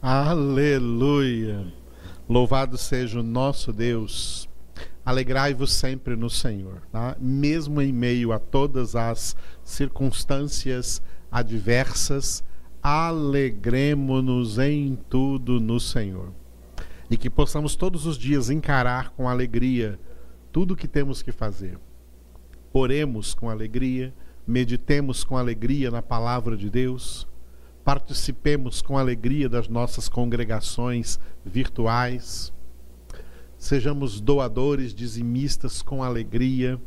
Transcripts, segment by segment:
Aleluia! Louvado seja o nosso Deus. Alegrai-vos sempre no Senhor, tá? mesmo em meio a todas as circunstâncias adversas, alegremos-nos em tudo no Senhor. E que possamos todos os dias encarar com alegria tudo o que temos que fazer. Oremos com alegria, meditemos com alegria na palavra de Deus participemos com alegria das nossas congregações virtuais, sejamos doadores, dizimistas com alegria,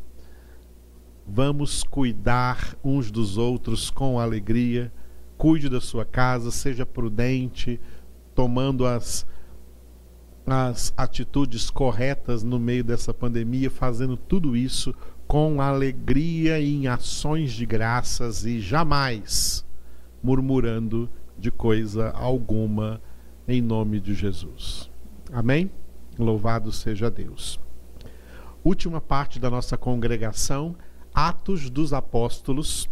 vamos cuidar uns dos outros com alegria, cuide da sua casa, seja prudente, tomando as, as atitudes corretas no meio dessa pandemia, fazendo tudo isso com alegria em ações de graças e jamais murmurando de coisa alguma, em nome de Jesus. Amém? Louvado seja Deus. Última parte da nossa congregação, Atos dos Apóstolos,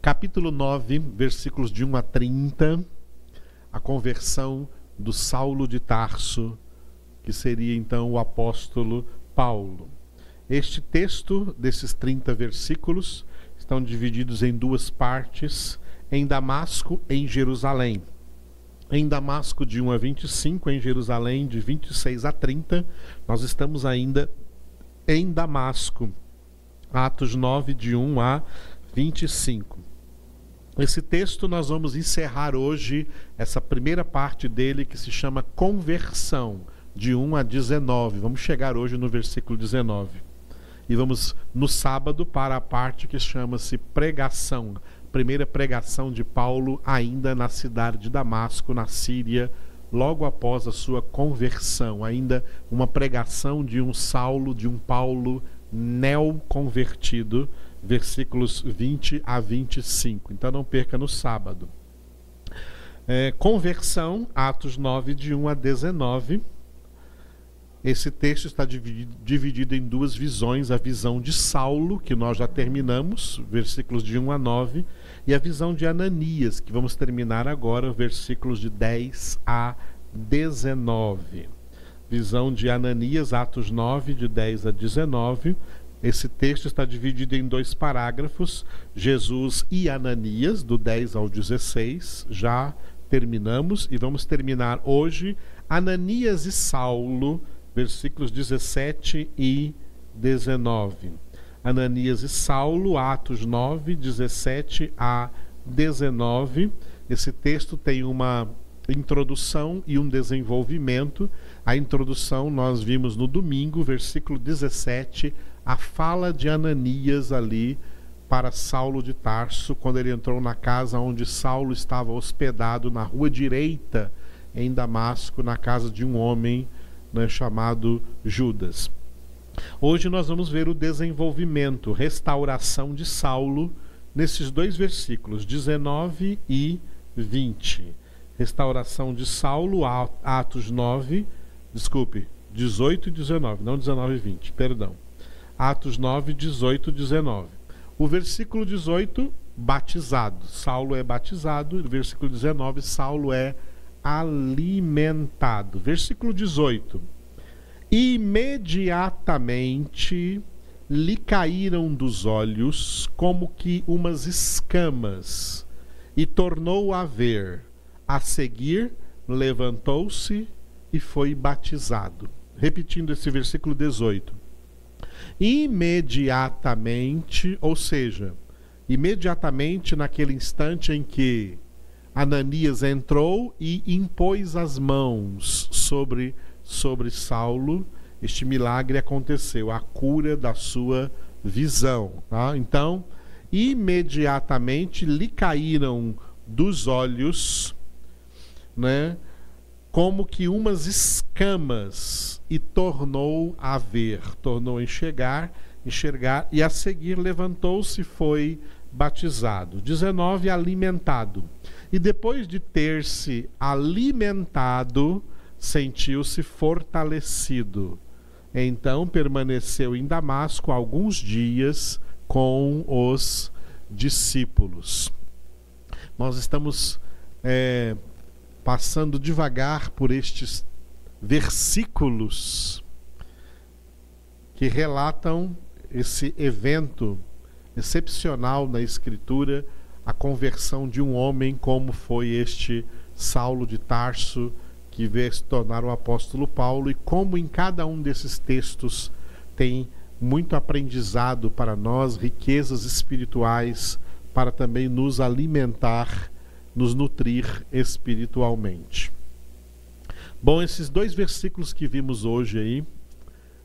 capítulo 9, versículos de 1 a 30, a conversão do Saulo de Tarso, que seria então o apóstolo Paulo. Este texto, desses 30 versículos, estão divididos em duas partes em Damasco, em Jerusalém. Em Damasco, de 1 a 25, em Jerusalém, de 26 a 30, nós estamos ainda em Damasco. Atos 9, de 1 a 25. Esse texto nós vamos encerrar hoje, essa primeira parte dele que se chama Conversão, de 1 a 19. Vamos chegar hoje no versículo 19. E vamos no sábado para a parte que chama-se Pregação, primeira pregação de Paulo ainda na cidade de Damasco, na Síria, logo após a sua conversão, ainda uma pregação de um Saulo, de um Paulo neoconvertido, versículos 20 a 25. Então não perca no sábado. É, conversão, Atos 9, de 1 a 19. Esse texto está dividido, dividido, em duas visões: a visão de Saulo, que nós já terminamos, versículos de 1 a 9, e a visão de Ananias, que vamos terminar agora, versículos de 10 a 19. Visão de Ananias, Atos 9, de 10 a 19. Esse texto está dividido em dois parágrafos: Jesus e Ananias, do 10 ao 16. Já terminamos e vamos terminar hoje Ananias e Saulo, versículos 17 e 19. Ananias e Saulo, Atos 9, 17 a 19. Esse texto tem uma introdução e um desenvolvimento. A introdução nós vimos no domingo, versículo 17, a fala de Ananias ali para Saulo de Tarso, quando ele entrou na casa onde Saulo estava hospedado, na rua direita, em Damasco, na casa de um homem né, chamado Judas. Hoje nós vamos ver o desenvolvimento, restauração de Saulo nesses dois versículos, 19 e 20. Restauração de Saulo, Atos 9, desculpe, 18 e 19, não 19 e 20, perdão. Atos 9, 18 e 19. O versículo 18, batizado. Saulo é batizado. O versículo 19, Saulo é alimentado. Versículo 18 Imediatamente lhe caíram dos olhos como que umas escamas, e tornou a ver. A seguir, levantou-se e foi batizado. Repetindo esse versículo 18. Imediatamente, ou seja, imediatamente naquele instante em que Ananias entrou e impôs as mãos sobre sobre Saulo, este milagre aconteceu, a cura da sua visão. Tá? Então, imediatamente lhe caíram dos olhos, né, como que umas escamas, e tornou a ver, tornou a enxergar, enxergar, e a seguir levantou-se e foi batizado. 19, alimentado. E depois de ter se alimentado, sentiu-se fortalecido. Então permaneceu em Damasco alguns dias com os discípulos. Nós estamos é, passando devagar por estes versículos que relatam esse evento excepcional na Escritura, a conversão de um homem como foi este Saulo de Tarso, que veio se tornar o apóstolo Paulo, e como em cada um desses textos tem muito aprendizado para nós, riquezas espirituais, para também nos alimentar, nos nutrir espiritualmente. Bom, esses dois versículos que vimos hoje aí,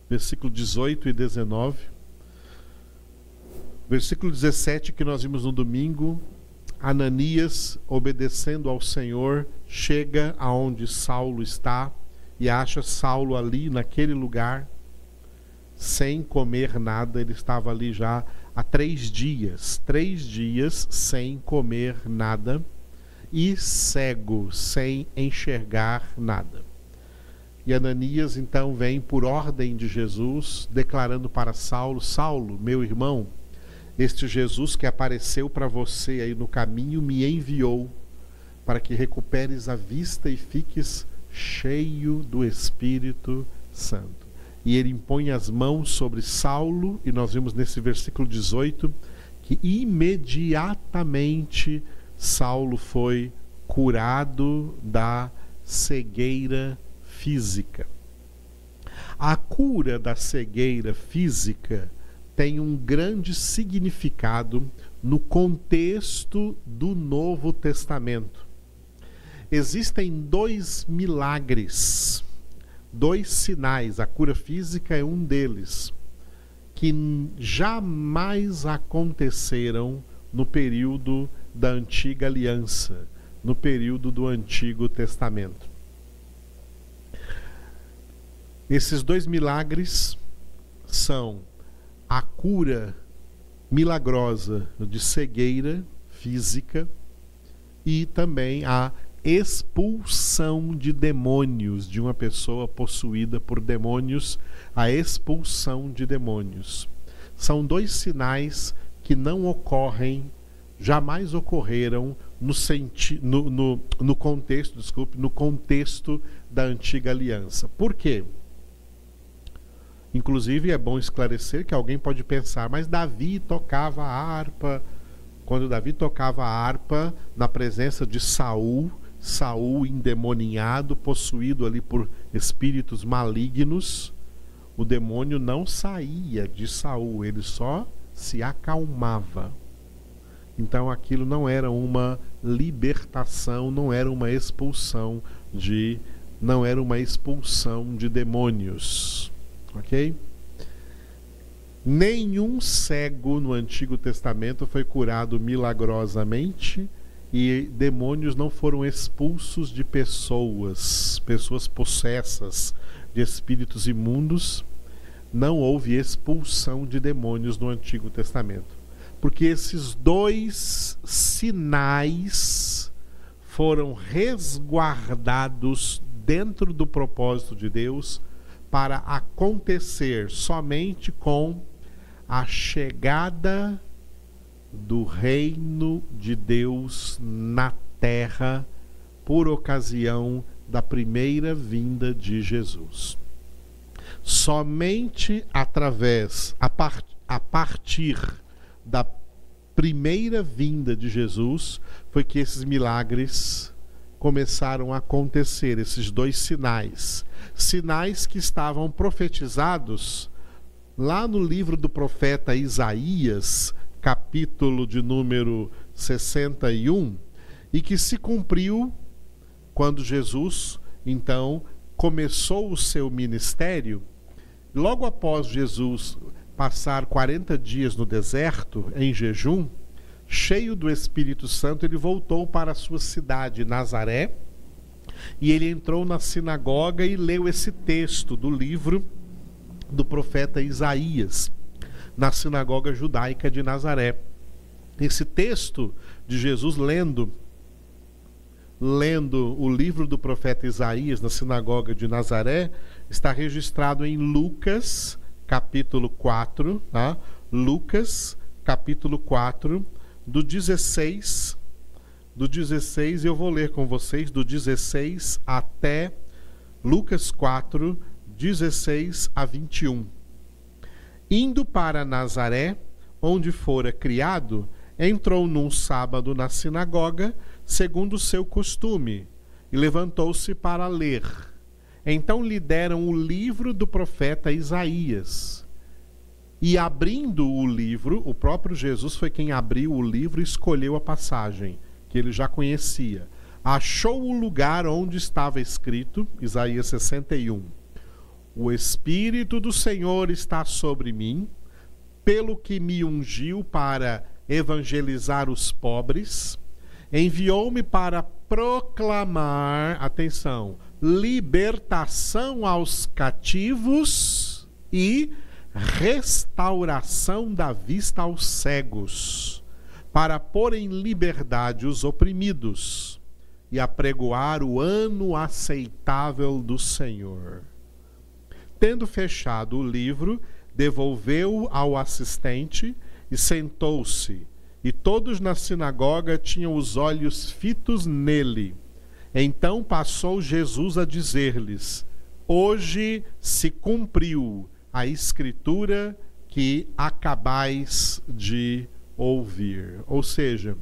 versículo 18 e 19. Versículo 17 que nós vimos no domingo, Ananias, obedecendo ao Senhor, chega aonde Saulo está e acha Saulo ali naquele lugar, sem comer nada. Ele estava ali já há três dias, três dias sem comer nada e cego, sem enxergar nada. E Ananias então vem por ordem de Jesus, declarando para Saulo: Saulo, meu irmão, este Jesus que apareceu para você aí no caminho me enviou para que recuperes a vista e fiques cheio do Espírito Santo. E ele impõe as mãos sobre Saulo, e nós vimos nesse versículo 18 que imediatamente Saulo foi curado da cegueira física. A cura da cegueira física tem um grande significado no contexto do Novo Testamento. Existem dois milagres, dois sinais, a cura física é um deles, que jamais aconteceram no período da antiga aliança, no período do Antigo Testamento. Esses dois milagres são a cura milagrosa de cegueira física e também a expulsão de demônios de uma pessoa possuída por demônios, a expulsão de demônios. São dois sinais que não ocorrem jamais ocorreram no, senti no, no, no contexto, desculpe, no contexto da antiga aliança. Por quê? Inclusive é bom esclarecer que alguém pode pensar, mas Davi tocava a harpa. Quando Davi tocava a harpa na presença de Saul, Saul endemoninhado, possuído ali por espíritos malignos, o demônio não saía de Saul, ele só se acalmava. Então aquilo não era uma libertação, não era uma expulsão de não era uma expulsão de demônios. OK? Nenhum cego no Antigo Testamento foi curado milagrosamente e demônios não foram expulsos de pessoas, pessoas possessas de espíritos imundos. Não houve expulsão de demônios no Antigo Testamento porque esses dois sinais foram resguardados dentro do propósito de Deus para acontecer somente com a chegada do reino de Deus na terra por ocasião da primeira vinda de Jesus. Somente através, a, part, a partir da primeira vinda de Jesus foi que esses milagres começaram a acontecer, esses dois sinais. Sinais que estavam profetizados lá no livro do profeta Isaías, capítulo de número 61, e que se cumpriu quando Jesus, então, começou o seu ministério. Logo após Jesus passar 40 dias no deserto, em jejum, cheio do Espírito Santo, ele voltou para a sua cidade, Nazaré, e ele entrou na sinagoga e leu esse texto do livro do profeta Isaías, na sinagoga judaica de Nazaré. Esse texto de Jesus lendo lendo o livro do profeta Isaías na sinagoga de Nazaré está registrado em Lucas capítulo 4, tá? Lucas, capítulo 4, do 16 do 16, eu vou ler com vocês do 16 até Lucas 4, 16 a 21. Indo para Nazaré, onde fora criado, entrou num sábado na sinagoga, segundo seu costume, e levantou-se para ler. Então lhe deram o livro do profeta Isaías. E abrindo o livro, o próprio Jesus foi quem abriu o livro e escolheu a passagem, que ele já conhecia. Achou o lugar onde estava escrito, Isaías 61. O Espírito do Senhor está sobre mim, pelo que me ungiu para evangelizar os pobres, enviou-me para proclamar, atenção, libertação aos cativos e restauração da vista aos cegos, para pôr em liberdade os oprimidos e apregoar o ano aceitável do Senhor. Tendo fechado o livro, devolveu ao assistente e sentou-se. E todos na sinagoga tinham os olhos fitos nele. Então passou Jesus a dizer-lhes: Hoje se cumpriu a escritura que acabais de ouvir. Ou seja,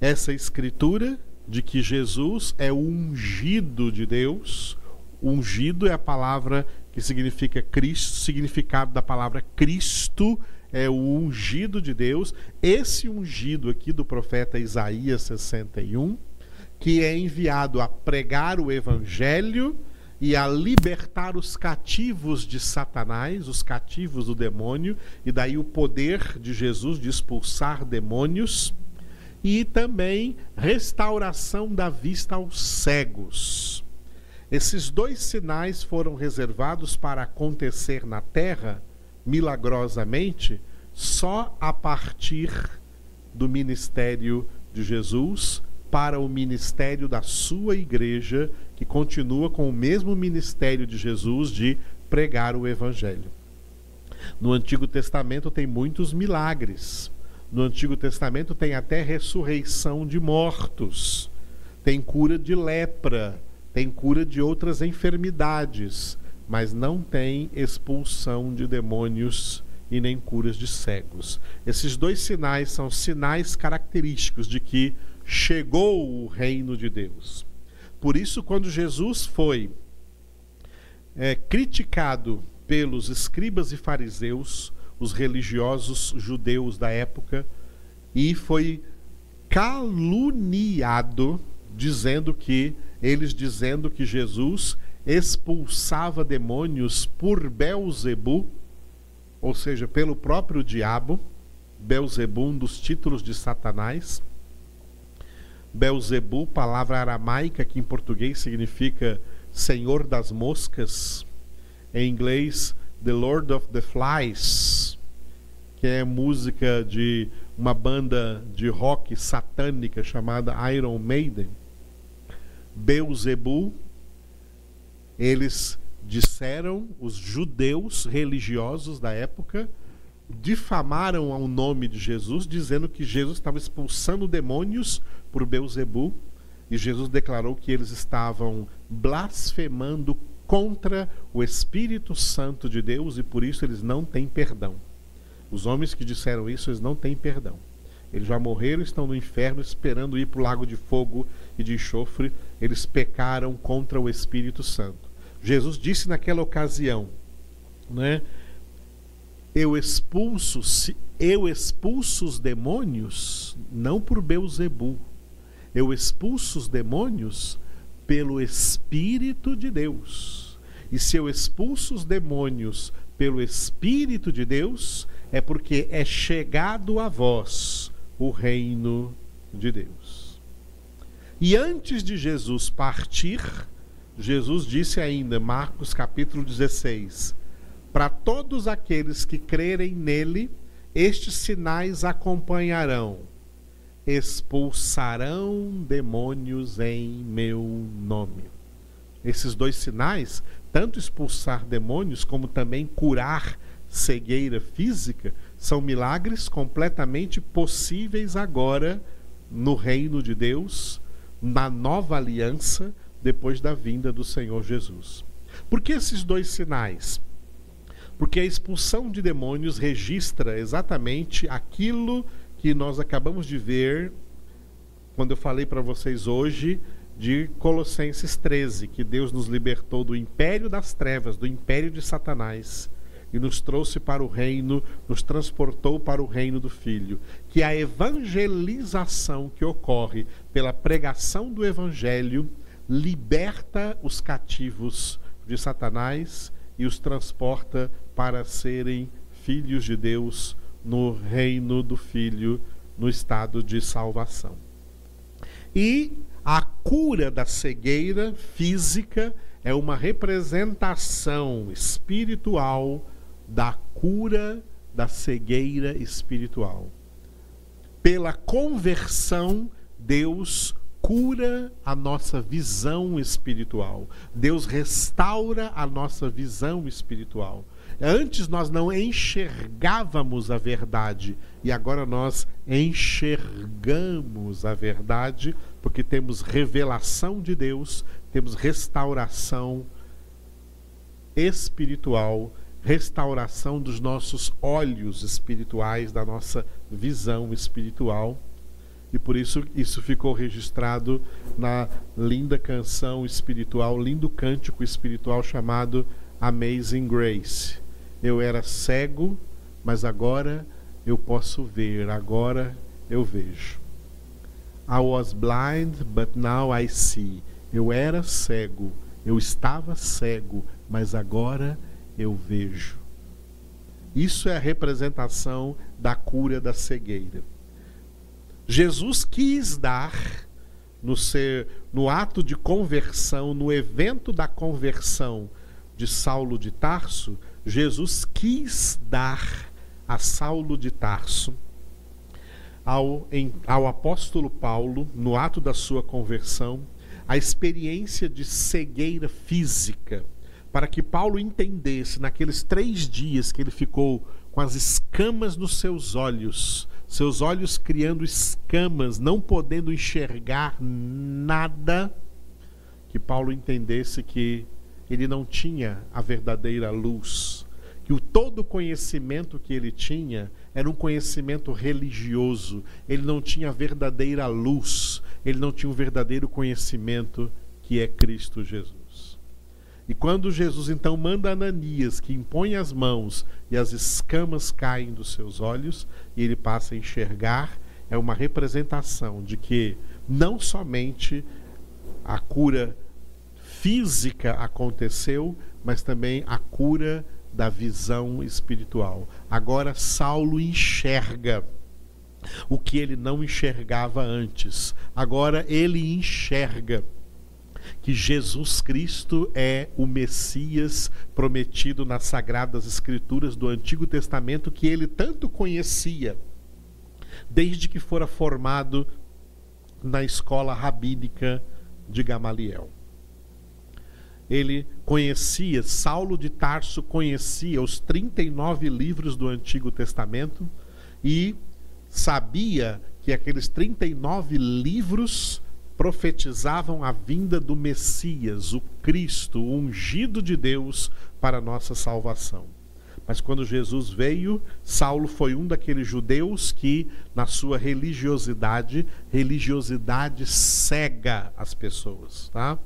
essa escritura de que Jesus é o ungido de Deus, Ungido é a palavra que significa Cristo, significado da palavra Cristo é o ungido de Deus. Esse ungido aqui do profeta Isaías 61, que é enviado a pregar o evangelho e a libertar os cativos de Satanás, os cativos do demônio, e daí o poder de Jesus de expulsar demônios, e também restauração da vista aos cegos. Esses dois sinais foram reservados para acontecer na terra, milagrosamente, só a partir do ministério de Jesus para o ministério da sua igreja, que continua com o mesmo ministério de Jesus de pregar o evangelho. No Antigo Testamento tem muitos milagres. No Antigo Testamento tem até ressurreição de mortos. Tem cura de lepra, tem cura de outras enfermidades, mas não tem expulsão de demônios e nem curas de cegos. Esses dois sinais são sinais característicos de que chegou o reino de Deus. Por isso, quando Jesus foi é, criticado pelos escribas e fariseus, os religiosos judeus da época, e foi caluniado, dizendo que eles dizendo que Jesus expulsava demônios por Belzebu, ou seja, pelo próprio diabo. Belzebu, um dos títulos de Satanás. Belzebu, palavra aramaica que em português significa Senhor das Moscas. Em inglês, The Lord of the Flies, que é música de uma banda de rock satânica chamada Iron Maiden. Beuzebu, eles disseram, os judeus religiosos da época, difamaram ao nome de Jesus, dizendo que Jesus estava expulsando demônios por Beuzebu, e Jesus declarou que eles estavam blasfemando contra o Espírito Santo de Deus e por isso eles não têm perdão. Os homens que disseram isso, eles não têm perdão. Eles já morreram, estão no inferno esperando ir para o lago de fogo e de enxofre, eles pecaram contra o Espírito Santo. Jesus disse naquela ocasião, né? Eu expulso, eu expulso os demônios não por Beuzebu. Eu expulso os demônios pelo Espírito de Deus. E se eu expulso os demônios pelo Espírito de Deus, é porque é chegado a vós o reino de Deus. E antes de Jesus partir, Jesus disse ainda, Marcos capítulo 16: Para todos aqueles que crerem nele, estes sinais acompanharão. Expulsarão demônios em meu nome. Esses dois sinais, tanto expulsar demônios como também curar cegueira física, são milagres completamente possíveis agora no reino de Deus, na nova aliança, depois da vinda do Senhor Jesus. Por que esses dois sinais? Porque a expulsão de demônios registra exatamente aquilo que nós acabamos de ver quando eu falei para vocês hoje de Colossenses 13, que Deus nos libertou do império das trevas, do império de Satanás e nos trouxe para o reino, nos transportou para o reino do Filho. Que a evangelização que ocorre pela pregação do Evangelho liberta os cativos de Satanás e os transporta para serem filhos de Deus no reino do Filho, no estado de salvação. E a cura da cegueira física é uma representação espiritual da cura da cegueira espiritual. Pela conversão, Deus cura a nossa visão espiritual. Deus restaura a nossa visão espiritual. Antes nós não enxergávamos a verdade e agora nós enxergamos a verdade porque temos revelação de Deus, temos restauração espiritual restauração dos nossos olhos espirituais, da nossa visão espiritual. E por isso isso ficou registrado na linda canção espiritual, lindo cântico espiritual chamado Amazing Grace. Eu era cego, mas agora eu posso ver, agora eu vejo. I was blind, but now I see. Eu era cego, eu estava cego, mas agora eu vejo. Isso é a representação da cura da cegueira. Jesus quis dar no ser no ato de conversão, no evento da conversão de Saulo de Tarso, Jesus quis dar a Saulo de Tarso ao, em, ao apóstolo Paulo, no ato da sua conversão, a experiência de cegueira física para que Paulo entendesse naqueles três dias que ele ficou com as escamas nos seus olhos, seus olhos criando escamas, não podendo enxergar nada, que Paulo entendesse que ele não tinha a verdadeira luz, que o todo conhecimento que ele tinha era um conhecimento religioso, ele não tinha a verdadeira luz, ele não tinha o verdadeiro conhecimento que é Cristo Jesus. E quando Jesus então manda Ananias que impõe as mãos e as escamas caem dos seus olhos e ele passa a enxergar, é uma representação de que não somente a cura física aconteceu, mas também a cura da visão espiritual. Agora Saulo enxerga o que ele não enxergava antes. Agora ele enxerga que Jesus Cristo é o Messias prometido nas sagradas escrituras do Antigo Testamento que ele tanto conhecia desde que fora formado na escola rabínica de Gamaliel. Ele conhecia, Saulo de Tarso conhecia os 39 livros do Antigo Testamento e sabia que aqueles 39 livros profetizavam a vinda do Messias, o Cristo, o ungido de Deus para a nossa salvação. Mas quando Jesus veio, Saulo foi um daqueles judeus que, na sua religiosidade, religiosidade cega as pessoas, tá?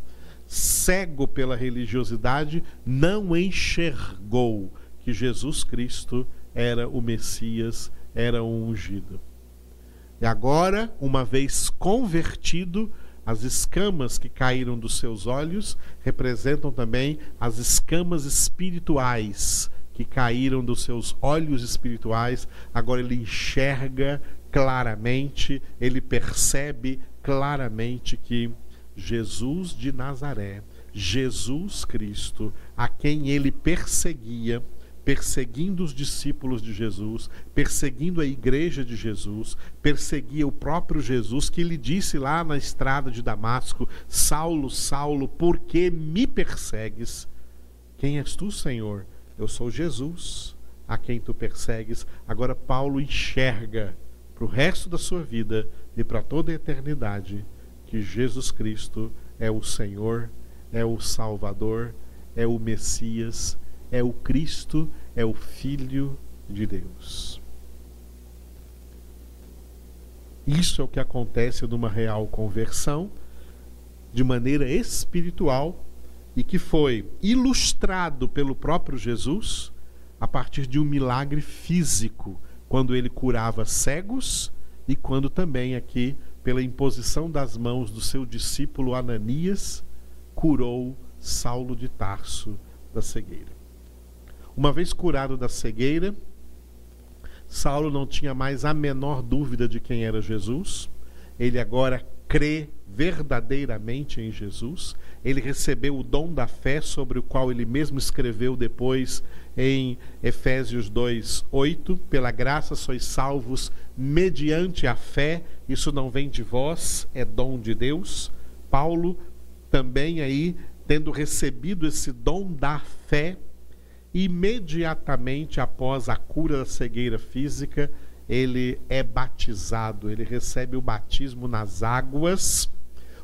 Cego pela religiosidade, não enxergou que Jesus Cristo era o Messias, era o ungido. E agora, uma vez convertido, as escamas que caíram dos seus olhos representam também as escamas espirituais que caíram dos seus olhos espirituais. Agora ele enxerga claramente, ele percebe claramente que Jesus de Nazaré, Jesus Cristo, a quem ele perseguia, perseguindo os discípulos de Jesus, perseguindo a igreja de Jesus, perseguia o próprio Jesus, que lhe disse lá na estrada de Damasco: Saulo, Saulo, por que me persegues? Quem és tu, Senhor? Eu sou Jesus, a quem tu persegues. Agora, Paulo enxerga para o resto da sua vida e para toda a eternidade que Jesus Cristo é o Senhor, é o Salvador, é o Messias, é o Cristo, é o Filho de Deus. Isso é o que acontece numa real conversão, de maneira espiritual, e que foi ilustrado pelo próprio Jesus a partir de um milagre físico, quando ele curava cegos e quando também aqui, pela imposição das mãos do seu discípulo Ananias, curou Saulo de Tarso da cegueira. Uma vez curado da cegueira, Saulo não tinha mais a menor dúvida de quem era Jesus. Ele agora crê verdadeiramente em Jesus. Ele recebeu o dom da fé, sobre o qual ele mesmo escreveu depois em Efésios 2, 8. Pela graça sois salvos mediante a fé. Isso não vem de vós, é dom de Deus. Paulo também aí, tendo recebido esse dom da fé, imediatamente após a cura da cegueira física, ele é batizado, ele recebe o batismo nas águas,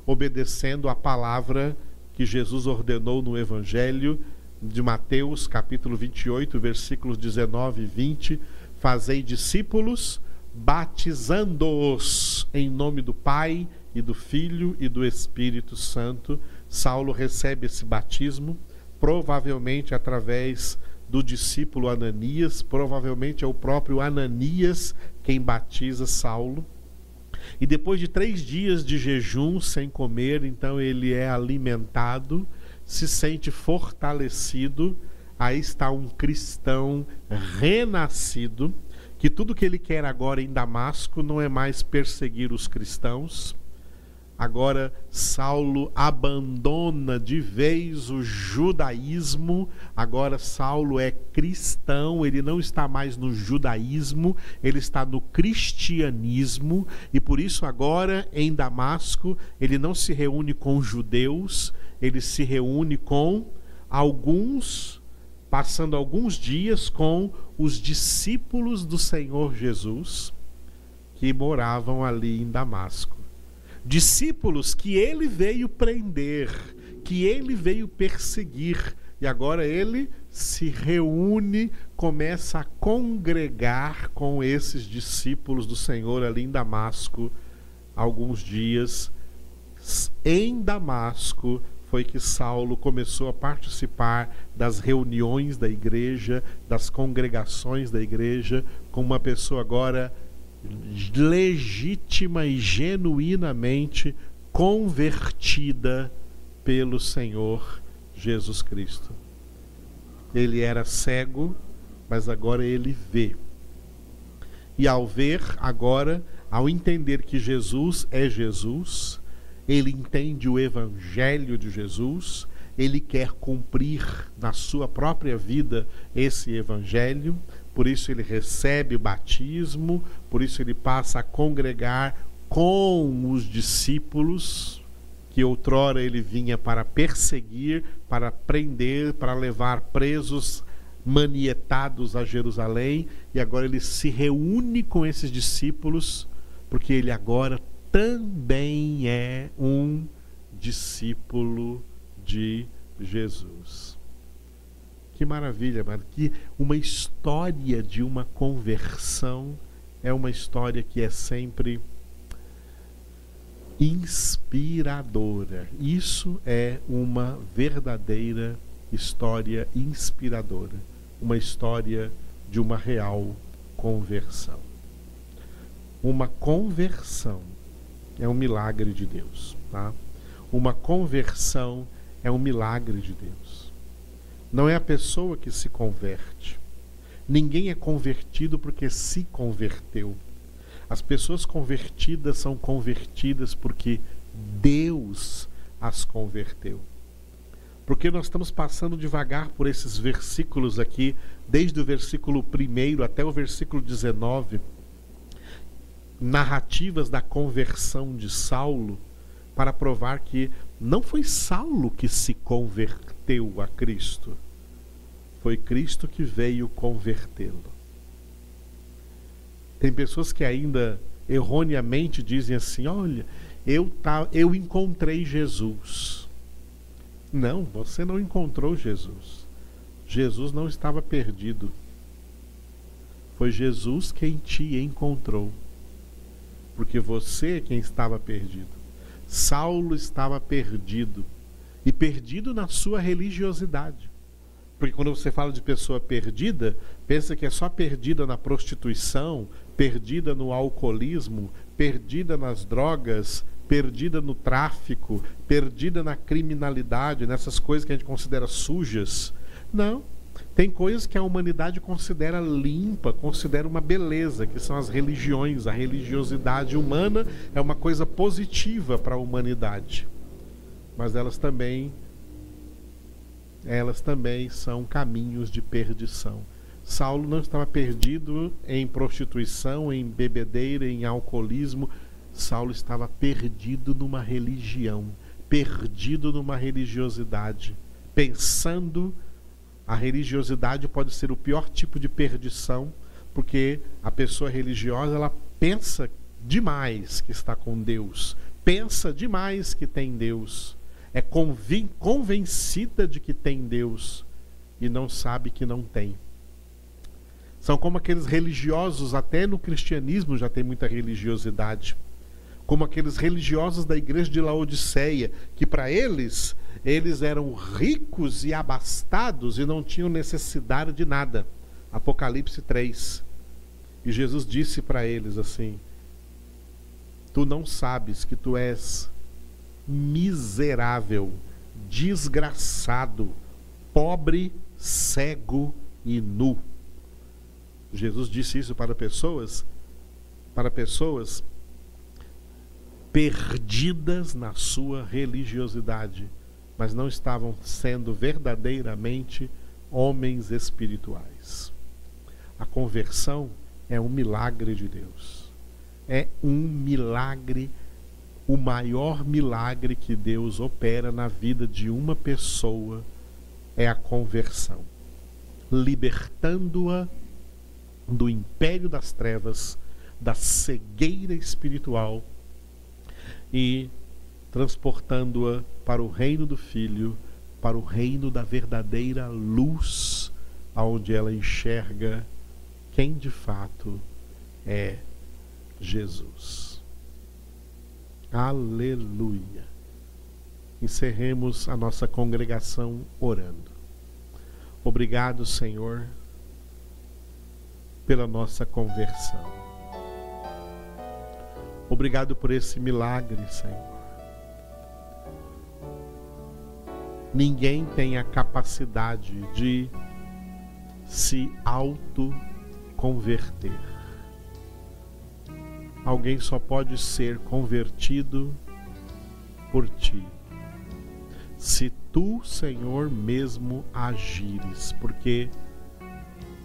obedecendo a palavra que Jesus ordenou no Evangelho de Mateus, capítulo 28, versículos 19 e 20: Fazei discípulos, batizando-os em nome do Pai e do Filho e do Espírito Santo. Saulo recebe esse batismo provavelmente através do discípulo Ananias, provavelmente é o próprio Ananias quem batiza Saulo. E depois de três dias de jejum sem comer, então ele é alimentado, se sente fortalecido. Aí está um cristão renascido, que tudo que ele quer agora em Damasco não é mais perseguir os cristãos, Agora Saulo abandona de vez o judaísmo, agora Saulo é cristão, ele não está mais no judaísmo, ele está no cristianismo, e por isso agora em Damasco ele não se reúne com judeus, ele se reúne com alguns, passando alguns dias com os discípulos do Senhor Jesus que moravam ali em Damasco discípulos que ele veio prender, que ele veio perseguir, e agora ele se reúne, começa a congregar com esses discípulos do Senhor ali em Damasco, alguns dias. Em Damasco foi que Saulo começou a participar das reuniões da igreja, das congregações da igreja, como uma pessoa agora legítima e genuinamente convertida pelo Senhor Jesus Cristo. Ele era cego, mas agora ele vê. E ao ver, agora, ao entender que Jesus é Jesus, ele entende o evangelho de Jesus, ele quer cumprir na sua própria vida esse evangelho, por isso ele recebe o batismo, por isso ele passa a congregar com os discípulos que outrora ele vinha para perseguir, para prender, para levar presos manietados a Jerusalém, e agora ele se reúne com esses discípulos, porque ele agora também é um discípulo de Jesus. Que maravilha, mano. Que uma história de uma conversão é uma história que é sempre inspiradora. Isso é uma verdadeira história inspiradora, uma história de uma real conversão. Uma conversão é um milagre de Deus, tá? Uma conversão é um milagre de Deus. Não é a pessoa que se converte. Ninguém é convertido porque se converteu. As pessoas convertidas são convertidas porque Deus as converteu. Porque nós estamos passando devagar por esses versículos aqui, desde o versículo 1 até o versículo 19, narrativas da conversão de Saulo, para provar que não foi Saulo que se converteu a Cristo foi Cristo que veio convertê-lo. Tem pessoas que ainda erroneamente dizem assim: olha, eu, tá, eu encontrei Jesus. Não, você não encontrou Jesus. Jesus não estava perdido. Foi Jesus quem te encontrou. Porque você é quem estava perdido. Saulo estava perdido. E perdido na sua religiosidade. Porque quando você fala de pessoa perdida, pensa que é só perdida na prostituição, perdida no alcoolismo, perdida nas drogas, perdida no tráfico, perdida na criminalidade, nessas coisas que a gente considera sujas. Não. Tem coisas que a humanidade considera limpa, considera uma beleza, que são as religiões. A religiosidade humana é uma coisa positiva para a humanidade. Mas elas também elas também são caminhos de perdição. Saulo não estava perdido em prostituição, em bebedeira, em alcoolismo. Saulo estava perdido numa religião, perdido numa religiosidade, pensando a religiosidade pode ser o pior tipo de perdição, porque a pessoa religiosa ela pensa demais que está com Deus, pensa demais que tem Deus, é convencida de que tem Deus e não sabe que não tem. São como aqueles religiosos, até no cristianismo já tem muita religiosidade. Como aqueles religiosos da igreja de Laodiceia, que para eles eles eram ricos e abastados e não tinham necessidade de nada. Apocalipse 3. E Jesus disse para eles assim: Tu não sabes que tu és miserável, desgraçado, pobre, cego e nu. Jesus disse isso para pessoas para pessoas perdidas na sua religiosidade mas não estavam sendo verdadeiramente homens espirituais. A conversão é um milagre de Deus. É um milagre, o maior milagre que Deus opera na vida de uma pessoa é a conversão, libertando-a do império das trevas, da cegueira espiritual e transportando-a para o reino do Filho, para o reino da verdadeira luz, aonde ela enxerga quem de fato é Jesus. Aleluia. Encerremos a nossa congregação orando. Obrigado, Senhor, pela nossa conversão. Obrigado por esse milagre, Senhor. ninguém tem a capacidade de se auto-converter. Alguém só pode ser convertido por ti. Se tu, Senhor, mesmo agires, porque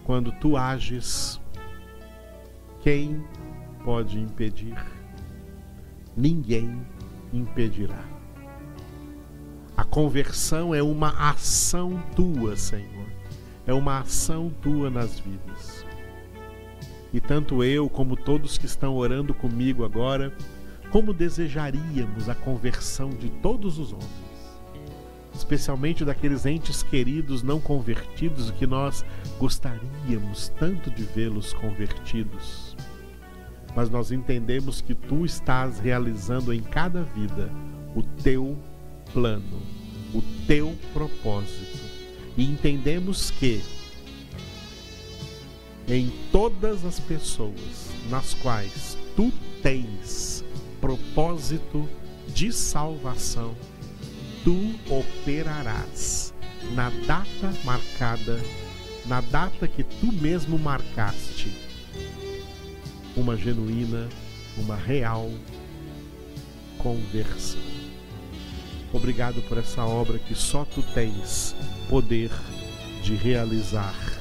quando tu ages, quem pode impedir? Ninguém impedirá. A conversão é uma ação tua, Senhor. É uma ação tua nas vidas. E tanto eu como todos que estão orando comigo agora, como desejaríamos a conversão de todos os homens, especialmente daqueles entes queridos não convertidos que nós gostaríamos tanto de vê-los convertidos. Mas nós entendemos que tu estás realizando em cada vida o teu plano, o teu propósito. E entendemos que em todas as pessoas nas quais tu tens propósito de salvação, tu operarás na data marcada, na data que tu mesmo marcaste, uma genuína, uma real conversão. Obrigado por essa obra que só tu tens poder de realizar.